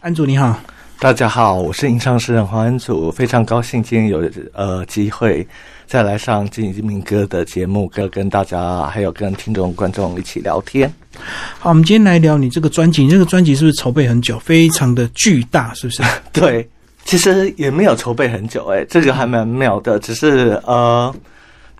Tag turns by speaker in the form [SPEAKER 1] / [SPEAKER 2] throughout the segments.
[SPEAKER 1] 安祖你好，
[SPEAKER 2] 大家好，我是吟唱诗人黄安祖，非常高兴今天有呃机会再来上金明哥的节目，跟跟大家还有跟听众观众一起聊天。
[SPEAKER 1] 好，我们今天来聊你这个专辑，你这个专辑是不是筹备很久，非常的巨大，是不是？
[SPEAKER 2] 对，其实也没有筹备很久，哎，这个还蛮妙的，只是呃。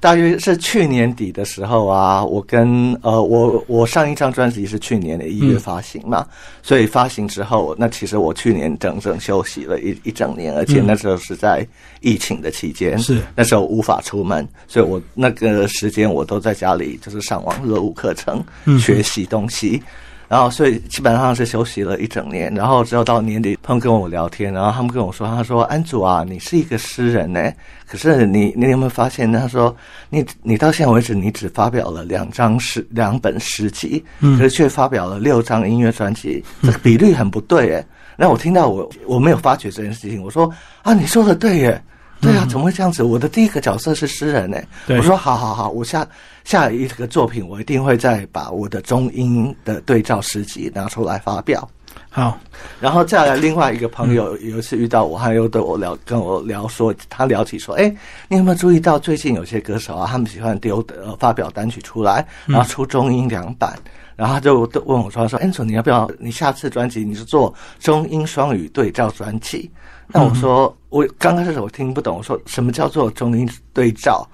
[SPEAKER 2] 大约是去年底的时候啊，我跟呃我我上一张专辑是去年的一月发行嘛，所以发行之后，那其实我去年整整休息了一一整年，而且那时候是在疫情的期间，
[SPEAKER 1] 是。
[SPEAKER 2] 那时候无法出门，所以我那个时间我都在家里就是上网热舞课程学习东西。然后，所以基本上是休息了一整年。然后，直到到年底，他们跟我聊天，然后他们跟我说：“他说安祖啊，你是一个诗人呢，可是你你有没有发现？他说你你到现在为止，你只发表了两张诗两本诗集，可是却发表了六张音乐专辑，这个比率很不对哎。那我听到我我没有发觉这件事情，我说啊，你说的对耶。”对啊，怎么会这样子？我的第一个角色是诗人呢。我说好好好，我下下一个作品，我一定会再把我的中英的对照诗集拿出来发表。
[SPEAKER 1] 好，
[SPEAKER 2] 然后再来另外一个朋友有一次遇到我，他又对我聊跟我聊说，他聊起说，哎，你有没有注意到最近有些歌手啊，他们喜欢丢的发表单曲出来，然后出中英两版，然后他就问我说，说 a n 你要不要？你下次专辑你是做中英双语对照专辑？那我说，我刚开始我听不懂，我说什么叫做中英对照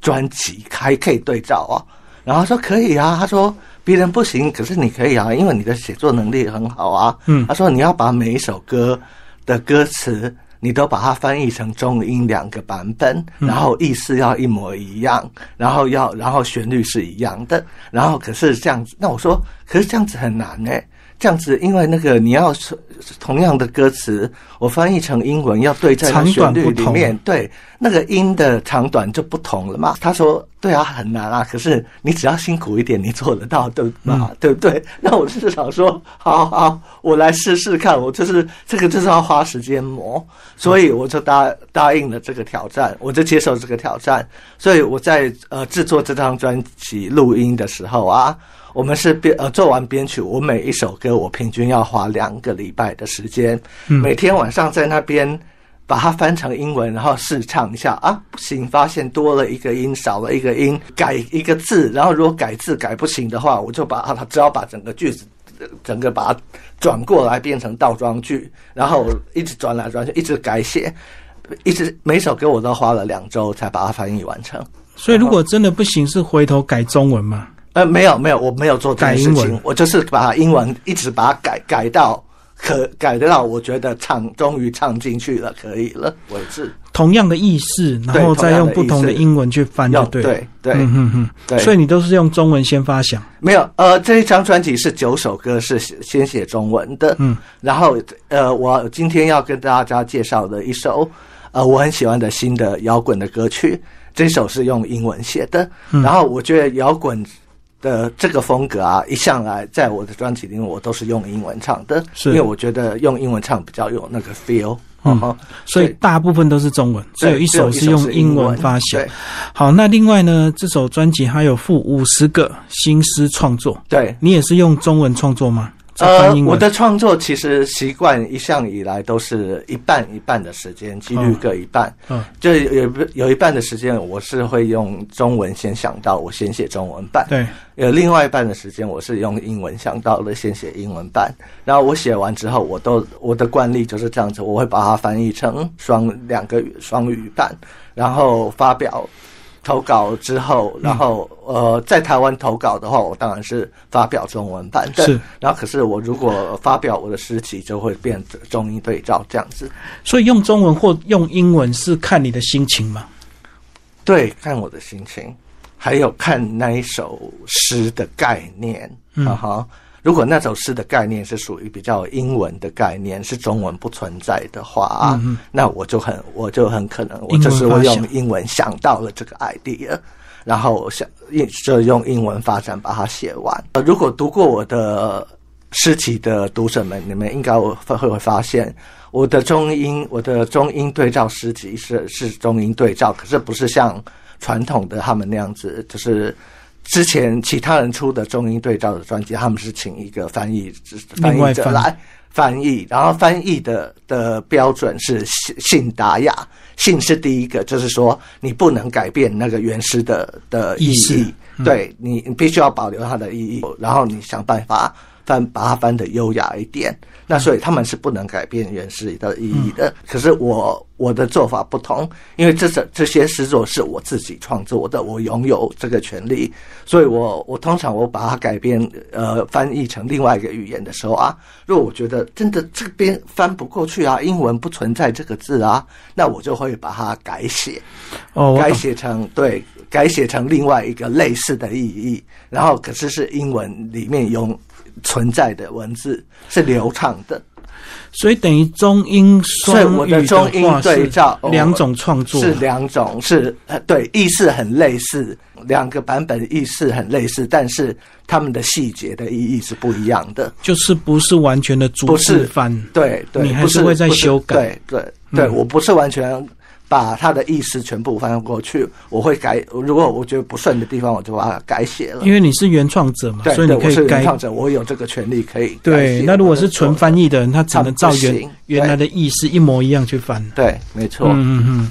[SPEAKER 2] 专辑，还可以对照啊？然后他说可以啊，他说别人不行，可是你可以啊，因为你的写作能力很好啊。嗯，他说你要把每一首歌的歌词，你都把它翻译成中英两个版本，然后意思要一模一样，然后要然后旋律是一样的，然后可是这样子，那我说可是这样子很难哎。这样子，因为那个你要是同样的歌词，我翻译成英文要对在旋律里面，对那个音的长短就不同了嘛。他说：“对啊，很难啊。”可是你只要辛苦一点，你做得到，对吧？对不对？那我就是想说，好好，我来试试看。我就是这个就是要花时间磨，所以我就答答应了这个挑战，我就接受这个挑战。所以我在呃制作这张专辑录音的时候啊。我们是编呃做完编曲，我每一首歌我平均要花两个礼拜的时间，每天晚上在那边把它翻成英文，然后试唱一下啊，不行，发现多了一个音，少了一个音，改一个字，然后如果改字改不行的话，我就把它只要把整个句子 整个把它转过来变成倒装句，然后一直转来转去，一直改写，一直每首歌我都花了两周才把它翻译完成。
[SPEAKER 1] 所以如果真的不行，是回头改中文吗？
[SPEAKER 2] 呃，没有没有，我没有做这件事情，我就是把英文一直把它改改到可改得到，我觉得唱终于唱进去了，可以了为止。
[SPEAKER 1] 同样的意思，然后再用不同的英文去翻，就对
[SPEAKER 2] 对对，嗯嗯
[SPEAKER 1] 嗯，对。所以你都是用中文先发想？
[SPEAKER 2] 没有，呃，这一张专辑是九首歌是先写中文的，嗯，然后呃，我今天要跟大家介绍的一首呃我很喜欢的新的摇滚的歌曲，这首是用英文写的，然后我觉得摇滚。的这个风格啊，一向来在我的专辑里面，我都是用英文唱的，因为我觉得用英文唱比较有那个 feel。
[SPEAKER 1] 嗯，所以大部分都是中文，只有一首是用英文发行。好，那另外呢，这首专辑还有附五十个新诗创作，
[SPEAKER 2] 对
[SPEAKER 1] 你也是用中文创作吗？
[SPEAKER 2] 呃，我的创作其实习惯一向以来都是一半一半的时间，几率各一半。嗯，就有有一半的时间，我是会用中文先想到，我先写中文版。
[SPEAKER 1] 对，
[SPEAKER 2] 有另外一半的时间，我是用英文想到了，先写英文版。然后我写完之后，我都我的惯例就是这样子，我会把它翻译成双两个双语版，然后发表。投稿之后，然后呃，在台湾投稿的话，我当然是发表中文版的。
[SPEAKER 1] 是，
[SPEAKER 2] 然后可是我如果发表我的诗集，就会变中英对照这样子。
[SPEAKER 1] 所以用中文或用英文是看你的心情吗？
[SPEAKER 2] 对，看我的心情，还有看那一首诗的概念。嗯哈。如果那首诗的概念是属于比较英文的概念，是中文不存在的话，那我就很我就很可能我就是会用英文想到了这个 idea，然后想就用英文发展把它写完。呃，如果读过我的诗集的读者们，你们应该会会发现，我的中英我的中英对照诗集是是中英对照，可是不是像传统的他们那样子，就是。之前其他人出的中英对照的专辑，他们是请一个翻译翻译者来翻译，然后翻译的的标准是信信达雅，信是第一个，就是说你不能改变那个原诗的的意义，对你你必须要保留它的意义，然后你想办法翻把它翻的优雅一点。那所以他们是不能改变原诗的意义的。可是我我的做法不同，因为这这这些诗作是我自己创作的，我拥有这个权利，所以我我通常我把它改编呃翻译成另外一个语言的时候啊，如果我觉得真的这边翻不过去啊，英文不存在这个字啊，那我就会把它改写，
[SPEAKER 1] 哦，
[SPEAKER 2] 改写成对，改写成另外一个类似的意义，然后可是是英文里面用。存在的文字是流畅的，
[SPEAKER 1] 所以等于中英双
[SPEAKER 2] 语的中英对照
[SPEAKER 1] 两种创作。
[SPEAKER 2] 是两种是呃对意思很类似，两个版本意思很类似，但是他们的细节的意义是不一样的，
[SPEAKER 1] 就是不是完全的逐字翻，
[SPEAKER 2] 对对，
[SPEAKER 1] 你还是会在修
[SPEAKER 2] 改，对对对，我不是完全。把他的意思全部翻过去，我会改。如果我觉得不顺的地方，我就把它改写了。
[SPEAKER 1] 因为你是原创者嘛，所以你可以改。
[SPEAKER 2] 原创者，我有这个权利可以。
[SPEAKER 1] 对，那如果是纯翻译的人，他只能照原原来的意思一模一样去翻。
[SPEAKER 2] 对，没错。
[SPEAKER 1] 嗯嗯嗯。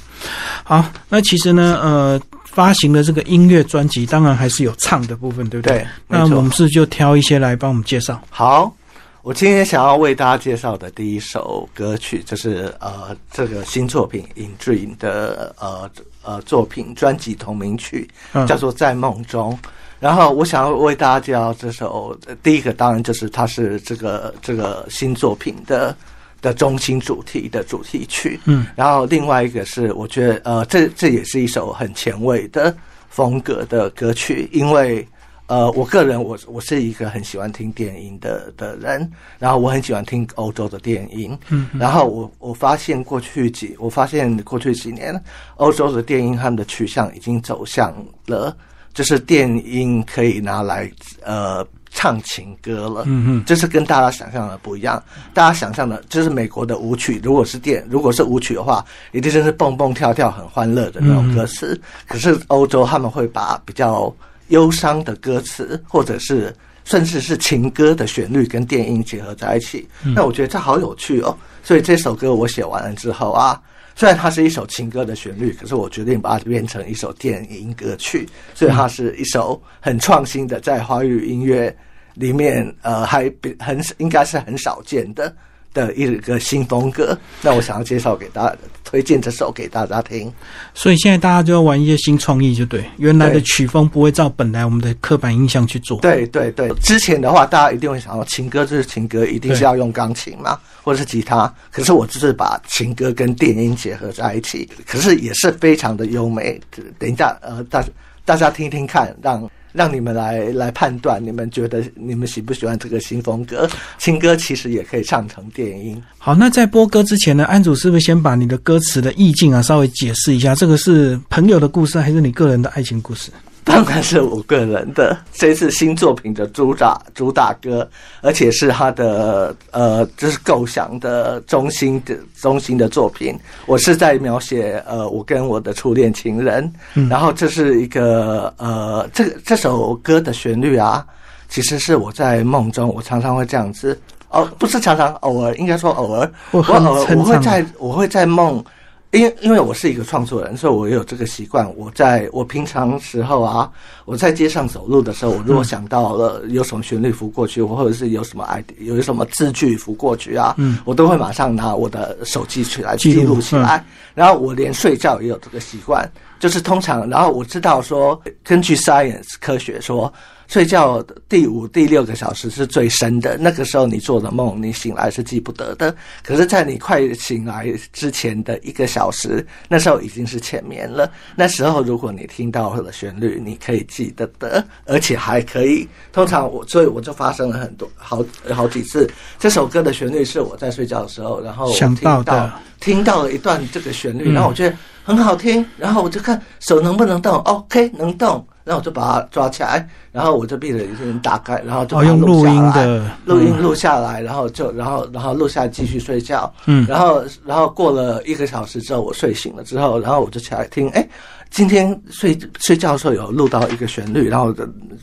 [SPEAKER 1] 好，那其实呢，呃，发行的这个音乐专辑，当然还是有唱的部分，对不对？
[SPEAKER 2] 对。
[SPEAKER 1] 那我们是就挑一些来帮我们介绍。
[SPEAKER 2] 好。我今天想要为大家介绍的第一首歌曲，就是呃这个新作品《In Dream》的呃呃作品专辑同名曲，叫做《在梦中》。然后我想要为大家介绍这首，第一个当然就是它是这个这个新作品的的中心主题的主题曲。嗯，然后另外一个是我觉得呃这这也是一首很前卫的风格的歌曲，因为。呃，我个人我我是一个很喜欢听电音的的人，然后我很喜欢听欧洲的电音，嗯，然后我我发现过去几我发现过去几年欧洲的电音他们的取向已经走向了，就是电音可以拿来呃唱情歌了，嗯嗯，这是跟大家想象的不一样，大家想象的就是美国的舞曲，如果是电如果是舞曲的话，一定是蹦蹦跳跳很欢乐的那种歌词，可是欧洲他们会把比较。忧伤的歌词，或者是甚至是情歌的旋律跟电音结合在一起，那我觉得这好有趣哦。所以这首歌我写完了之后啊，虽然它是一首情歌的旋律，可是我决定把它变成一首电音歌曲，所以它是一首很创新的，在华语音乐里面，呃，还比很应该是很少见的。的一个新风格，那我想要介绍给大家，推荐这首给大家听。
[SPEAKER 1] 所以现在大家就要玩一些新创意，就对，原来的曲风不会照本来我们的刻板印象去做。
[SPEAKER 2] 对对对，之前的话，大家一定会想到情歌就是情歌，一定是要用钢琴嘛，或者是吉他。可是我就是把情歌跟电音结合在一起，可是也是非常的优美。等一下，呃，大大家听听看，让。让你们来来判断，你们觉得你们喜不喜欢这个新风格？新歌其实也可以唱成电音。
[SPEAKER 1] 好，那在播歌之前呢，安主是不是先把你的歌词的意境啊稍微解释一下？这个是朋友的故事，还是你个人的爱情故事？
[SPEAKER 2] 当然是我个人的，这次新作品的主打主打歌，而且是他的呃，就是构想的中心的中心的作品。我是在描写呃，我跟我的初恋情人，然后这是一个呃，这这首歌的旋律啊，其实是我在梦中，我常常会这样子哦，不是常常，偶尔应该说偶尔，
[SPEAKER 1] 我偶尔
[SPEAKER 2] 我会在我会在梦。因为因为我是一个创作人，所以我有这个习惯。我在我平常时候啊，我在街上走路的时候，我如果想到了有什么旋律浮过去，或者是有什么 ID 有什么字句浮过去啊，我都会马上拿我的手机起来记录起来。然后我连睡觉也有这个习惯，就是通常，然后我知道说，根据 science 科学说。睡觉第五、第六个小时是最深的，那个时候你做的梦，你醒来是记不得的。可是，在你快醒来之前的一个小时，那时候已经是浅眠了。那时候，如果你听到了旋律，你可以记得的，而且还可以。通常我，所以我就发生了很多好好几次。这首歌的旋律是我在睡觉的时候，然后
[SPEAKER 1] 听
[SPEAKER 2] 到听到了一段这个旋律，然后我觉得很好听，然后我就看手能不能动，OK，能动。那我就把它抓起来，然然后我就闭着眼睛打开，然后就
[SPEAKER 1] 哦用录音的
[SPEAKER 2] 录音录下来，然后就然后然后录下来继续睡觉。
[SPEAKER 1] 嗯
[SPEAKER 2] 然后然后过了一个小时之后，我睡醒了之后，然后我就起来听，哎，今天睡睡觉的时候有录到一个旋律，然后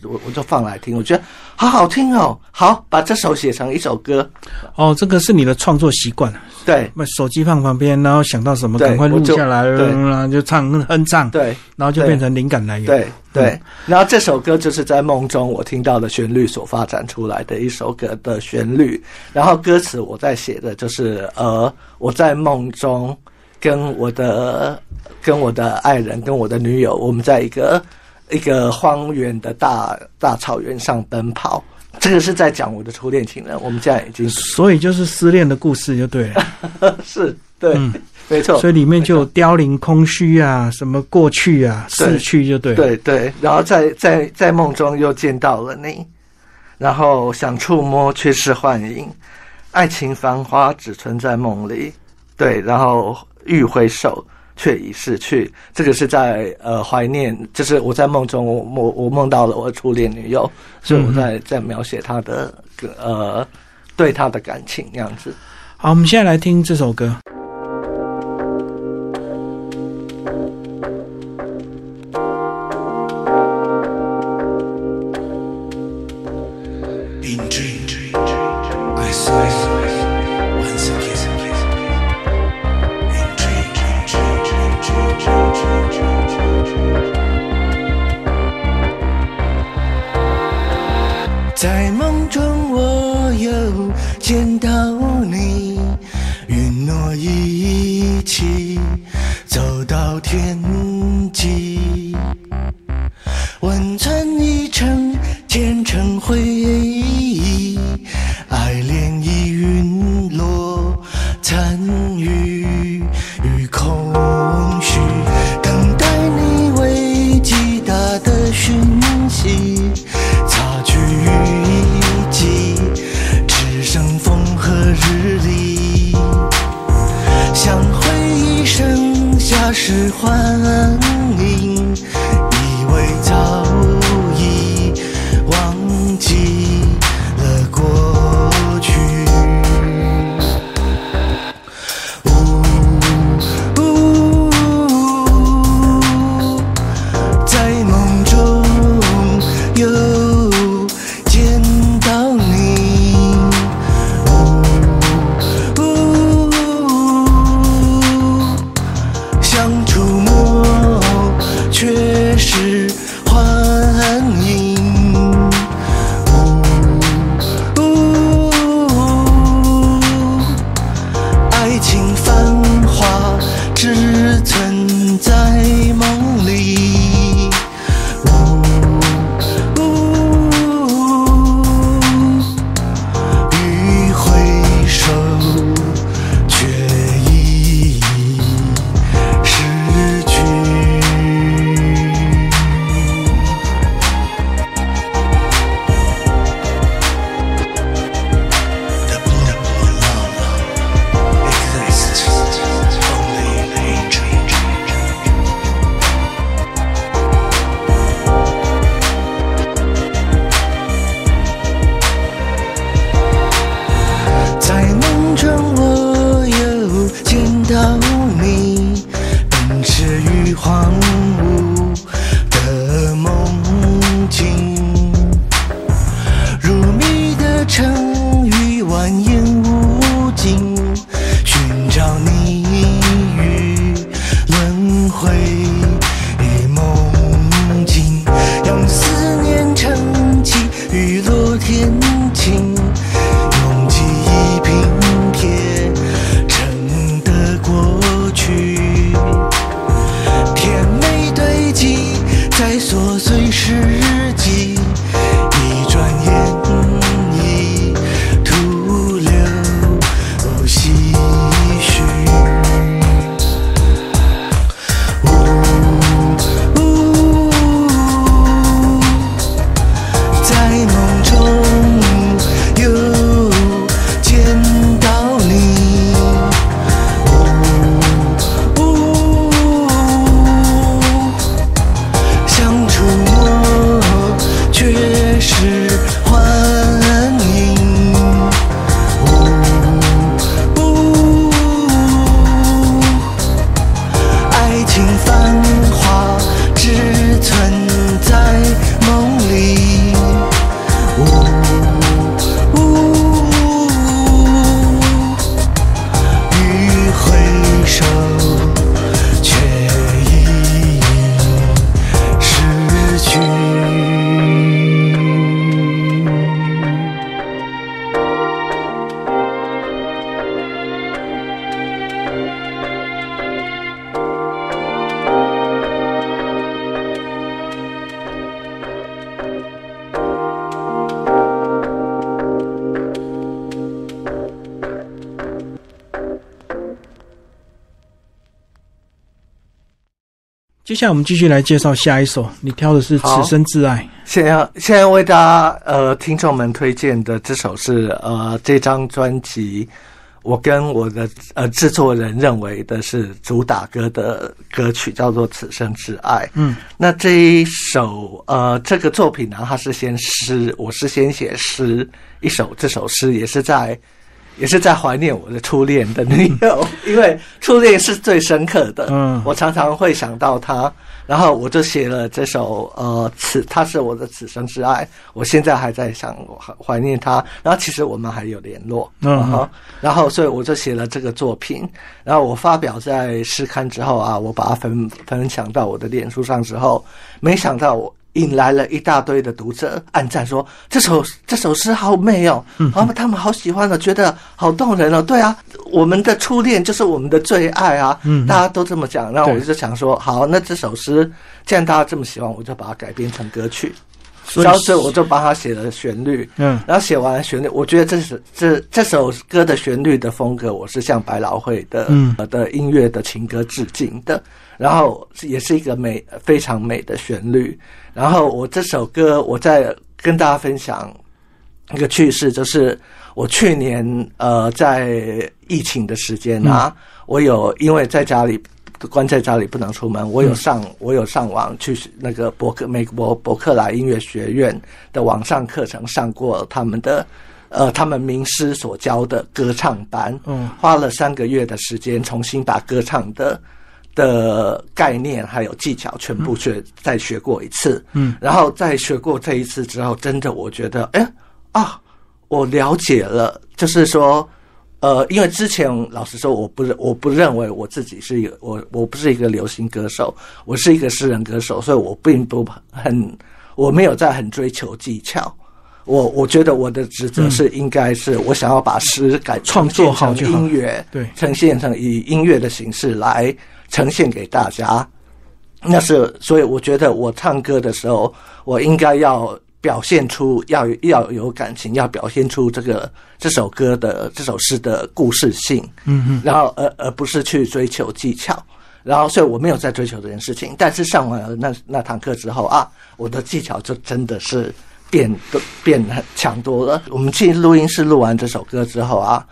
[SPEAKER 2] 我我就放来听，我觉得好好听哦，好把这首写成一首歌。
[SPEAKER 1] 哦，这个是你的创作习惯，
[SPEAKER 2] 对。
[SPEAKER 1] 把手机放旁边，然后想到什么赶快录下来，
[SPEAKER 2] 对。
[SPEAKER 1] 然后就唱哼唱，
[SPEAKER 2] 对
[SPEAKER 1] 然后就变成灵感来源。
[SPEAKER 2] 对对，然后这首歌就是在梦中我听到的旋律所发展出来的一首歌的旋律，然后歌词我在写的就是呃我在梦中跟我的跟我的爱人跟我的女友，我们在一个一个荒原的大大草原上奔跑。这个是在讲我的初恋情人，我们现在已经
[SPEAKER 1] 所以就是失恋的故事就对了，
[SPEAKER 2] 是对，
[SPEAKER 1] 嗯。
[SPEAKER 2] 没错，
[SPEAKER 1] 所以里面就有凋零、空虚啊，什么过去啊、逝去就对了。
[SPEAKER 2] 对对，然后在在在梦中又见到了你，然后想触摸却是幻影，爱情繁花只存在梦里，对，然后欲回首却已逝去。这个是在呃怀念，就是我在梦中我我我梦到了我的初恋女友，所以我在在描写她的呃对她的感情那样子。
[SPEAKER 1] 好，我们现在来听这首歌。
[SPEAKER 3] 温存已情繁华只存在
[SPEAKER 1] 情。下来我们继续来介绍下一首，你挑的是《此生挚爱》。
[SPEAKER 2] 现在现在为大家呃听众们推荐的这首是呃这张专辑，我跟我的呃制作人认为的是主打歌的歌曲，叫做《此生挚爱》。
[SPEAKER 1] 嗯，
[SPEAKER 2] 那这一首呃这个作品呢，它是先诗，我是先写诗一首，这首诗也是在。也是在怀念我的初恋的女友，因为初恋是最深刻的。
[SPEAKER 1] 嗯
[SPEAKER 2] 我常常会想到她，然后我就写了这首呃此，她是我的此生之爱。我现在还在想我怀怀念她，然后其实我们还有联络，
[SPEAKER 1] 嗯哼
[SPEAKER 2] 然后所以我就写了这个作品，然后我发表在诗刊之后啊，我把它分分享到我的脸书上之后，没想到我。引来了一大堆的读者暗赞说这首这首诗好美哦，他们他们好喜欢哦，觉得好动人哦。对啊，我们的初恋就是我们的最爱啊，
[SPEAKER 1] 嗯
[SPEAKER 2] 大家都这么讲。那我
[SPEAKER 1] 对
[SPEAKER 2] 就想说，好，那这首诗既然大家这么喜欢，我就把它改编成歌曲。
[SPEAKER 1] 所以
[SPEAKER 2] 然后所以我就帮他写了旋律，
[SPEAKER 1] 嗯。
[SPEAKER 2] 然后写完旋律，我觉得这是这这首歌的旋律的风格，我是向百老汇的、
[SPEAKER 1] 嗯。
[SPEAKER 2] 呃的音乐的情歌致敬的，然后也是一个美非常美的旋律。然后我这首歌，我再跟大家分享一个趣事，就是我去年呃在疫情的时间啊，我有因为在家里关在家里不能出门，我有上、我有上网去那个伯克美国伯克莱音乐学院的网上课程上过他们的。呃，他们名师所教的歌唱班，
[SPEAKER 1] 嗯
[SPEAKER 2] 花了三个月的时间，重新把歌唱的的概念还有技巧全部学、再学过一次。
[SPEAKER 1] 嗯，
[SPEAKER 2] 然后再学过这一次之后，真的我觉得，哎啊，我了解了，就是说，呃，因为之前老实说，我不认我不认为我自己是一个我我不是一个流行歌手，我是一个诗人歌手，所以我并不很我没有在很追求技巧。我我觉得我的职责是应该是我想要把诗改
[SPEAKER 1] 创作好
[SPEAKER 2] 音乐，
[SPEAKER 1] 对。
[SPEAKER 2] 呈现成以音乐的形式来呈现给大家。那是所以我觉得我唱歌的时候，我应该要表现出要要有感情，要表现出这个这首歌的这首诗的故事性，
[SPEAKER 1] 嗯嗯
[SPEAKER 2] 然后而而不是去追求技巧。然后，所以我没有在追求这件事情。但是上完了那那堂课之后啊，我的技巧就真的是变得变很强多了。我们去录音室录完这首歌之后啊，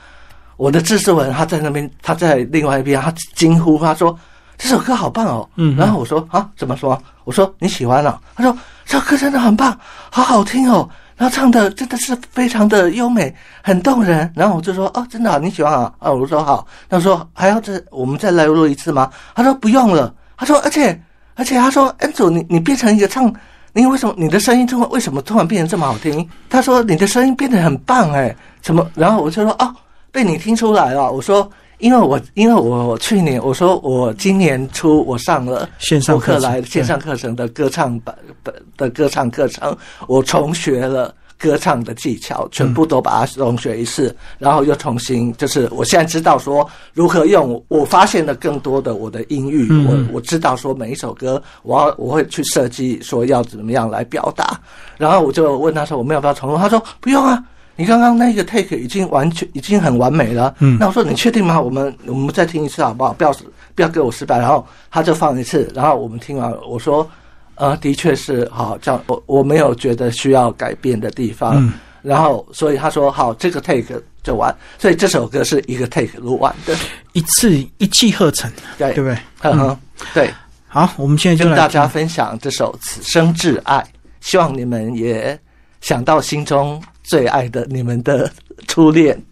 [SPEAKER 2] 我的制作人他在那边，他在另外一边，他惊呼，他说：“这首歌好棒哦！”
[SPEAKER 1] 嗯
[SPEAKER 2] 然后我说：“啊，怎么说？”我说：“你喜欢啊？”他说：“这首歌真的很棒，好好听哦。”然后唱的真的是非常的优美，很动人。然后我就说：“哦，真的、啊、你喜欢啊？”啊，我就说好。他说：“还要再我们再来录一次吗？”他说：“不用了。”他说：“而且而且他说，恩祖，你你变成一个唱，你为什么你的声音突然为什么突然变得这么好听？”他说：“你的声音变得很棒哎，什么？”然后我就说：“哦，被你听出来了。”我说。因为我因为我去年我说我今年初我上了
[SPEAKER 1] 线上课
[SPEAKER 2] 来线上课程的歌唱版的的歌唱课程，我重学了歌唱的技巧，全部都把它重学一次，然后又重新就是我现在知道说如何用，我发现了更多的我的音域，
[SPEAKER 1] 嗯
[SPEAKER 2] 我我知道说每一首歌我要我会去设计说要怎么样来表达，然后我就问他说我们要不要重录，他说不用啊。你刚刚那个 take 已经完全已经很完美了，
[SPEAKER 1] 嗯
[SPEAKER 2] 那我说你确定吗？我们我们再听一次好不好？不要不要给我失败。然后他就放一次，然后我们听完，我说，呃，的确是好，这样我我没有觉得需要改变的地方。
[SPEAKER 1] 嗯
[SPEAKER 2] 然后所以他说好，这个 take 就完，所以这首歌是一个 take 录完的，
[SPEAKER 1] 一次一气呵成，
[SPEAKER 2] 对
[SPEAKER 1] 对不对？
[SPEAKER 2] 嗯哼，对，
[SPEAKER 1] 好，我们现在就
[SPEAKER 2] 跟大家分享这首《此生挚爱》，希望你们也想到心中最爱的你们的初恋。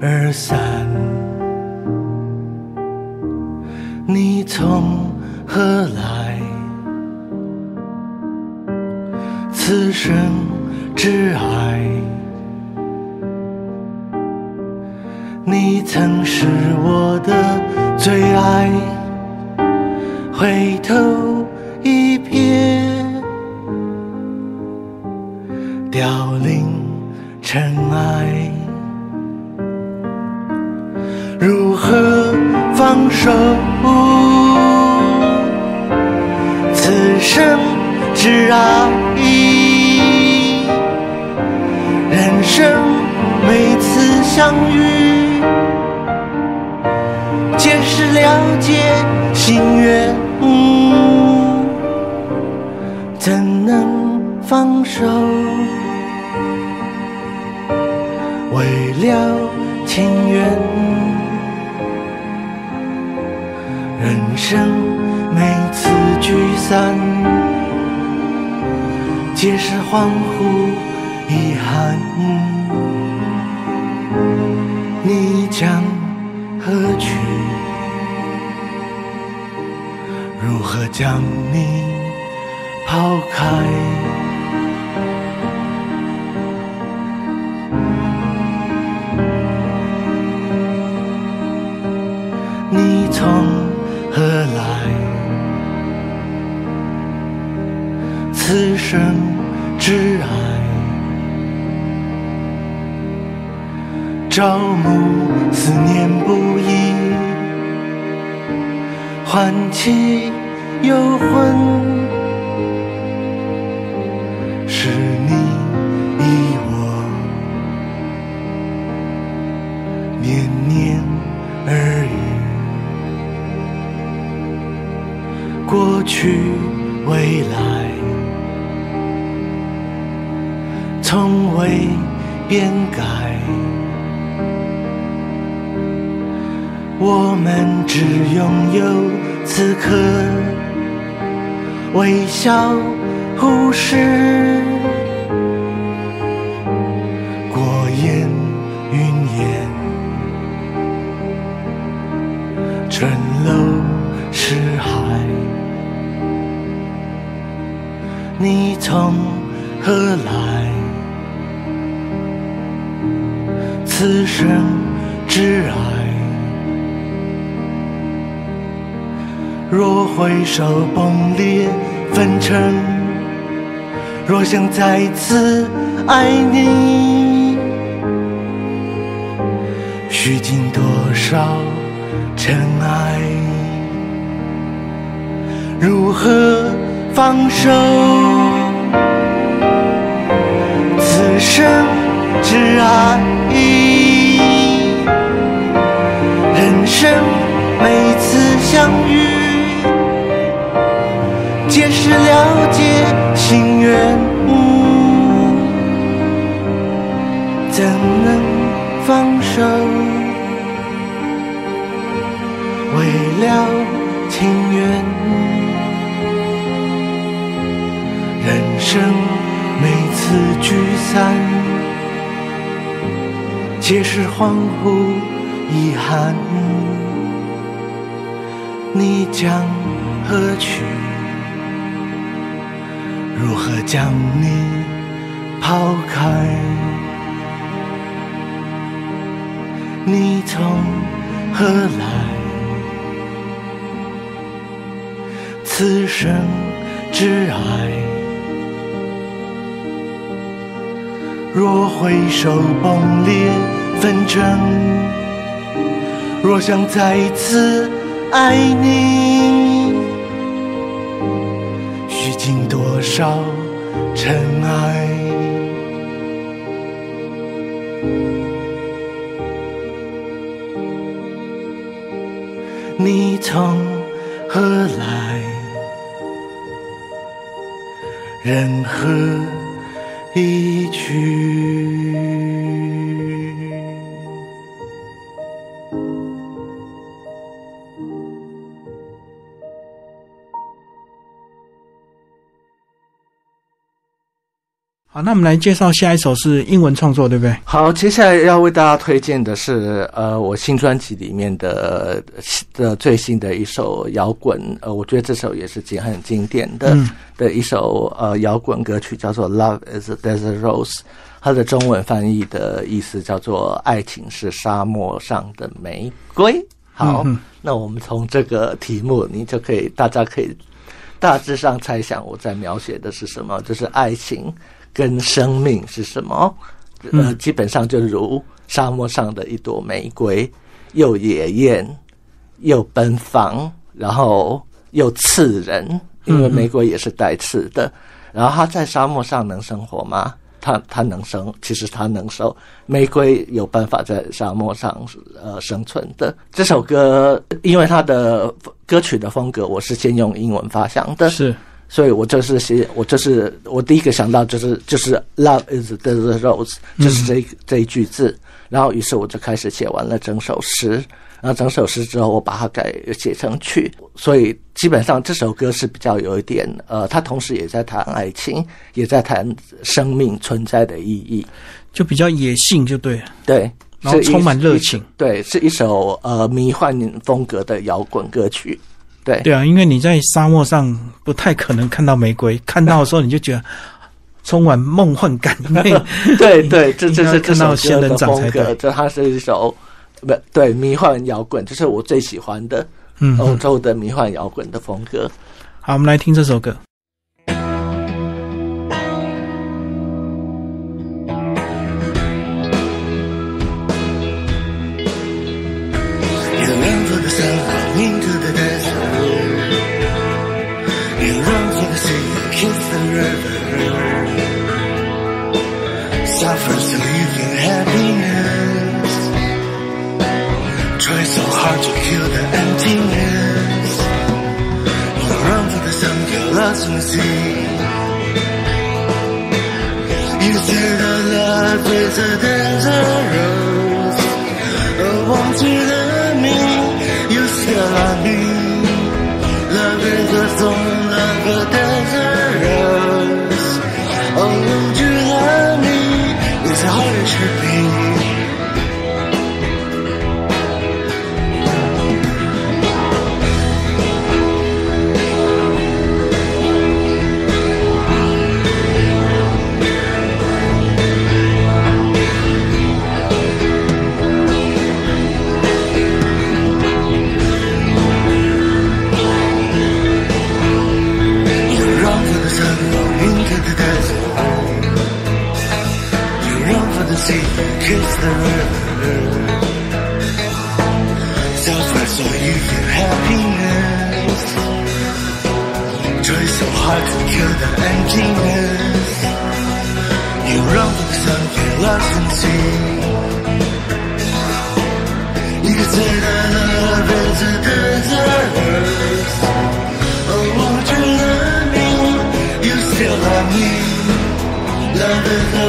[SPEAKER 2] 而散。你从何来？此生挚爱，你曾是我的最爱。回头一瞥，凋零尘埃。放手？此生只爱，人生每次相遇，皆是了解心愿。怎能放手？为了情缘。人生每次聚散，皆是恍惚遗憾。你将何去？如何将你抛开？生挚爱，朝暮思念不已，唤起幽魂，此刻，微笑忽视，过眼云烟，城楼是海。你从何来？此生挚爱。若回首崩裂纷尘，若想再次爱你，需经多少尘埃？如何放手？此生挚爱，人生每次相遇，是了解心愿。怎能放手？为了情缘。人生每次聚散，皆是恍惚遗憾。你将何去？如何将你抛开？你从何来？此生挚爱。若回首崩裂纷争，若想再次爱你，少尘埃？你从何来？人何一句。
[SPEAKER 1] 好，那我们来介绍下一首是英文创作，对不对？
[SPEAKER 2] 好，接下来要为大家推荐的是，呃，我新专辑里面的的最新的一首摇滚，呃，我觉得这首也是经很经典的、
[SPEAKER 1] 嗯
[SPEAKER 2] 的一首呃摇滚歌曲，叫做《Love Is a Desert Rose》，它的中文翻译的意思叫做“爱情是沙漠上的玫瑰”。好，
[SPEAKER 1] 嗯
[SPEAKER 2] 那我们从这个题目，你就可以大家可以大致上猜想我在描写的是什么，就是爱情跟生命是什么。呃，基本上就如沙漠上的一朵玫瑰，又野艳，又奔放，然后又刺人，因为玫瑰也是带刺的。然后它在沙漠上能生活吗？它它能生，其实它能生。玫瑰有办法在沙漠上呃生存的。这首歌因为它的歌曲的风格，我是先用英文发想的，
[SPEAKER 1] 是，
[SPEAKER 2] 所以我就是写，我就是我第一个想到就是就是 love is the rose，就是这一、这一句字，然后于是我就开始写完了整首诗，然后整首诗之后我把它改写成曲，所以基本上这首歌是比较有一点呃，它同时也在谈爱情，也在谈生命存在的意义，
[SPEAKER 1] 就比较野性，就对。了。
[SPEAKER 2] 对。
[SPEAKER 1] 然后充满热情，
[SPEAKER 2] 对，是一首呃迷幻风格的摇滚歌曲，对，
[SPEAKER 1] 对啊，因为你在沙漠上不太可能看到玫瑰，看到的时候你就觉得充满梦幻感，因为
[SPEAKER 2] 对对，这这是这首
[SPEAKER 1] 看到仙
[SPEAKER 2] 歌的
[SPEAKER 1] 人掌才
[SPEAKER 2] 风格，
[SPEAKER 1] 对。
[SPEAKER 2] 这它是一首不对迷幻摇滚，这是我最喜欢的
[SPEAKER 1] 嗯，
[SPEAKER 2] 欧洲的迷幻摇滚的风格。
[SPEAKER 1] 好，我们来听这首歌。
[SPEAKER 3] Can happiness. Try so hard to kill the emptiness. You run for the sun, get lost in the sea. You say that love is a rose. Oh, won't you love me? You still love me. Kiss the river. Suffer so you get happiness. Try so hard to kill the emptiness. You run the sun, get lost in sea. You can say that love is a desert. Oh, won't you love me? You still love me. Love is a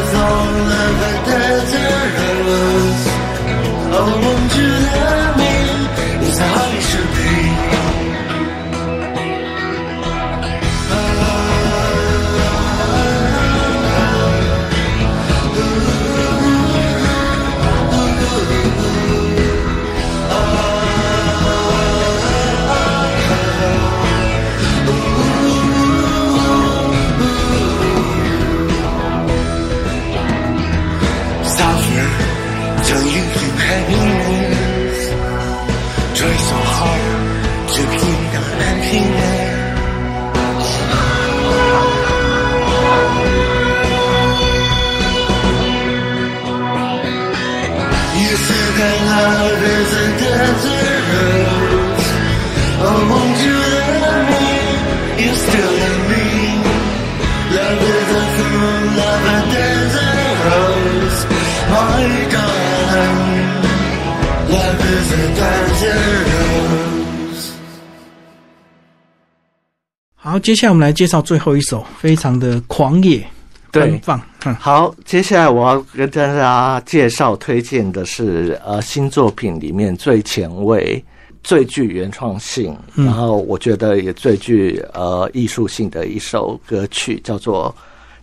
[SPEAKER 1] 好，接下来我们来介绍最后一首，非常的狂野。
[SPEAKER 2] 对
[SPEAKER 1] 很棒。嗯，
[SPEAKER 2] 好，接下来我要跟大家介绍推荐的是呃新作品里面最前卫、最具原创性，
[SPEAKER 1] 嗯
[SPEAKER 2] 然后我觉得也最具呃艺术性的一首歌曲，叫做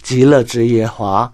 [SPEAKER 2] 《极乐之夜花》。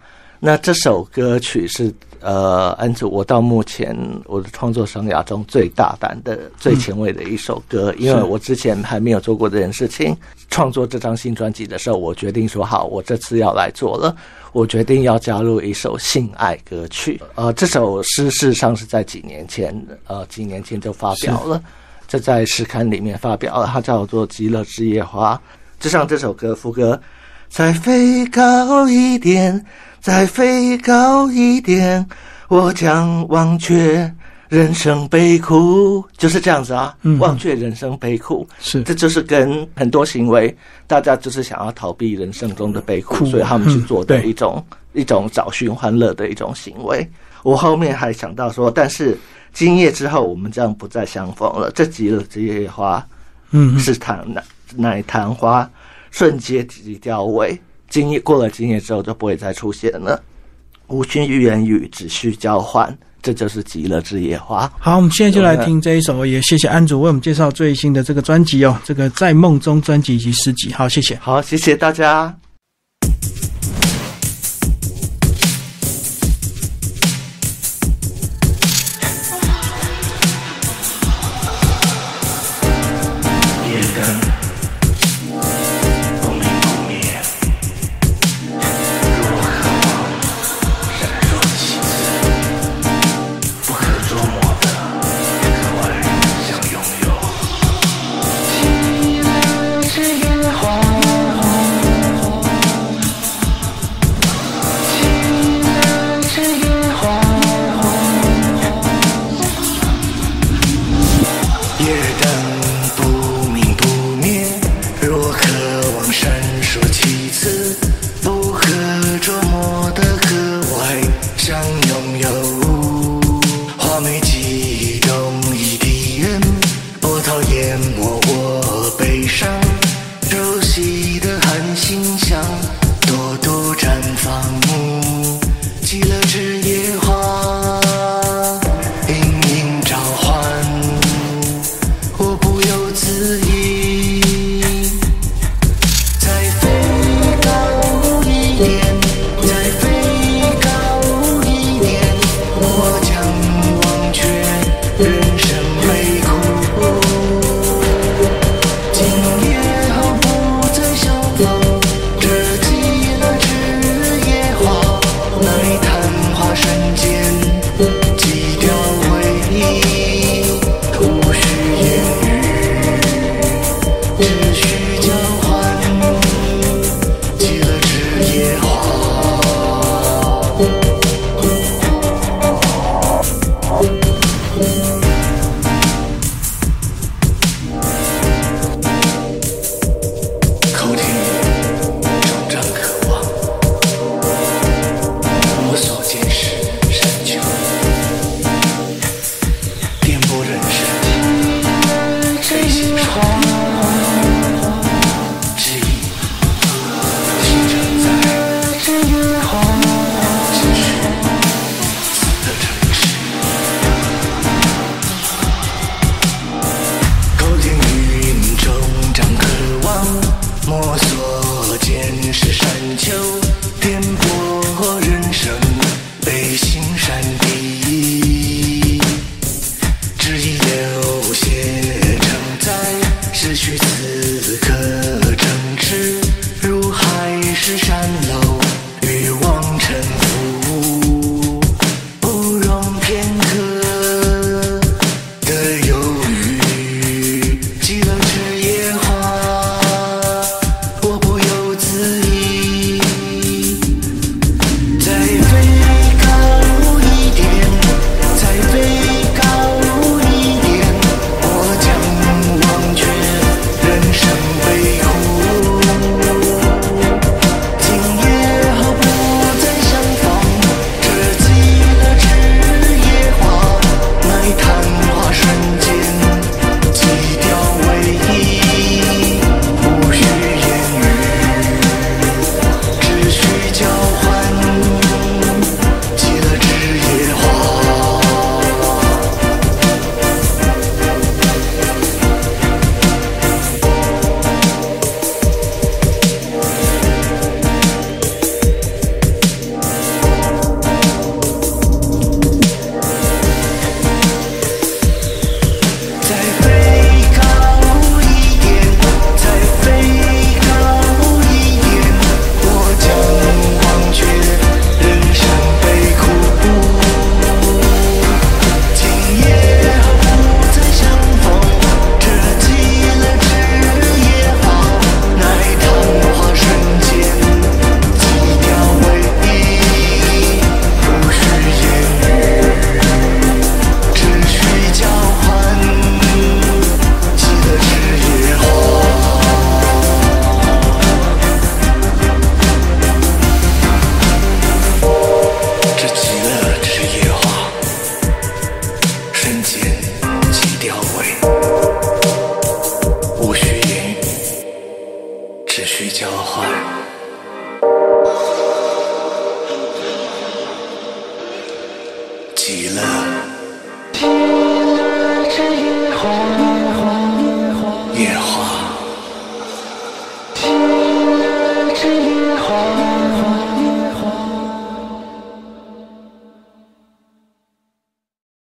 [SPEAKER 2] 那这首歌曲是呃，安祖我到目前我的创作生涯中最大胆的、最前卫的一首歌，因为我之前还没有做过这件事情。创作这张新专辑的时候，我决定说好，我这次要来做了。我决定要加入一首性爱歌曲。呃，这首诗事实上是在几年前，呃，几年前就发表了，这在诗刊里面发表了，它叫做《极乐之夜花》。就像这首歌副歌，再飞高一点，再飞高一点，我将忘却人生悲苦，就是这样子啊，
[SPEAKER 1] 嗯
[SPEAKER 2] 忘却人生悲苦。
[SPEAKER 1] 是
[SPEAKER 2] 这就是跟很多行为，大家就是想要逃避人生中的悲苦，
[SPEAKER 1] 苦
[SPEAKER 2] 所以他们去
[SPEAKER 1] 嗯
[SPEAKER 2] 做的一种、一种找寻欢乐的一种行为。我后面还想到说，但是今夜之后，我们将不再相逢了。这极乐之夜花
[SPEAKER 1] 嗯，嗯
[SPEAKER 2] 是昙那乃昙花，瞬间即凋萎。今夜过了今夜之后，就不会再出现了。无需言语，只需交换，这就是极乐之夜花。
[SPEAKER 1] 好，我们现在就来听这一首，也谢谢安主为我们介绍最新的这个专辑哦，这个在梦中专辑以及诗集。好，谢谢。
[SPEAKER 2] 好，谢谢大家。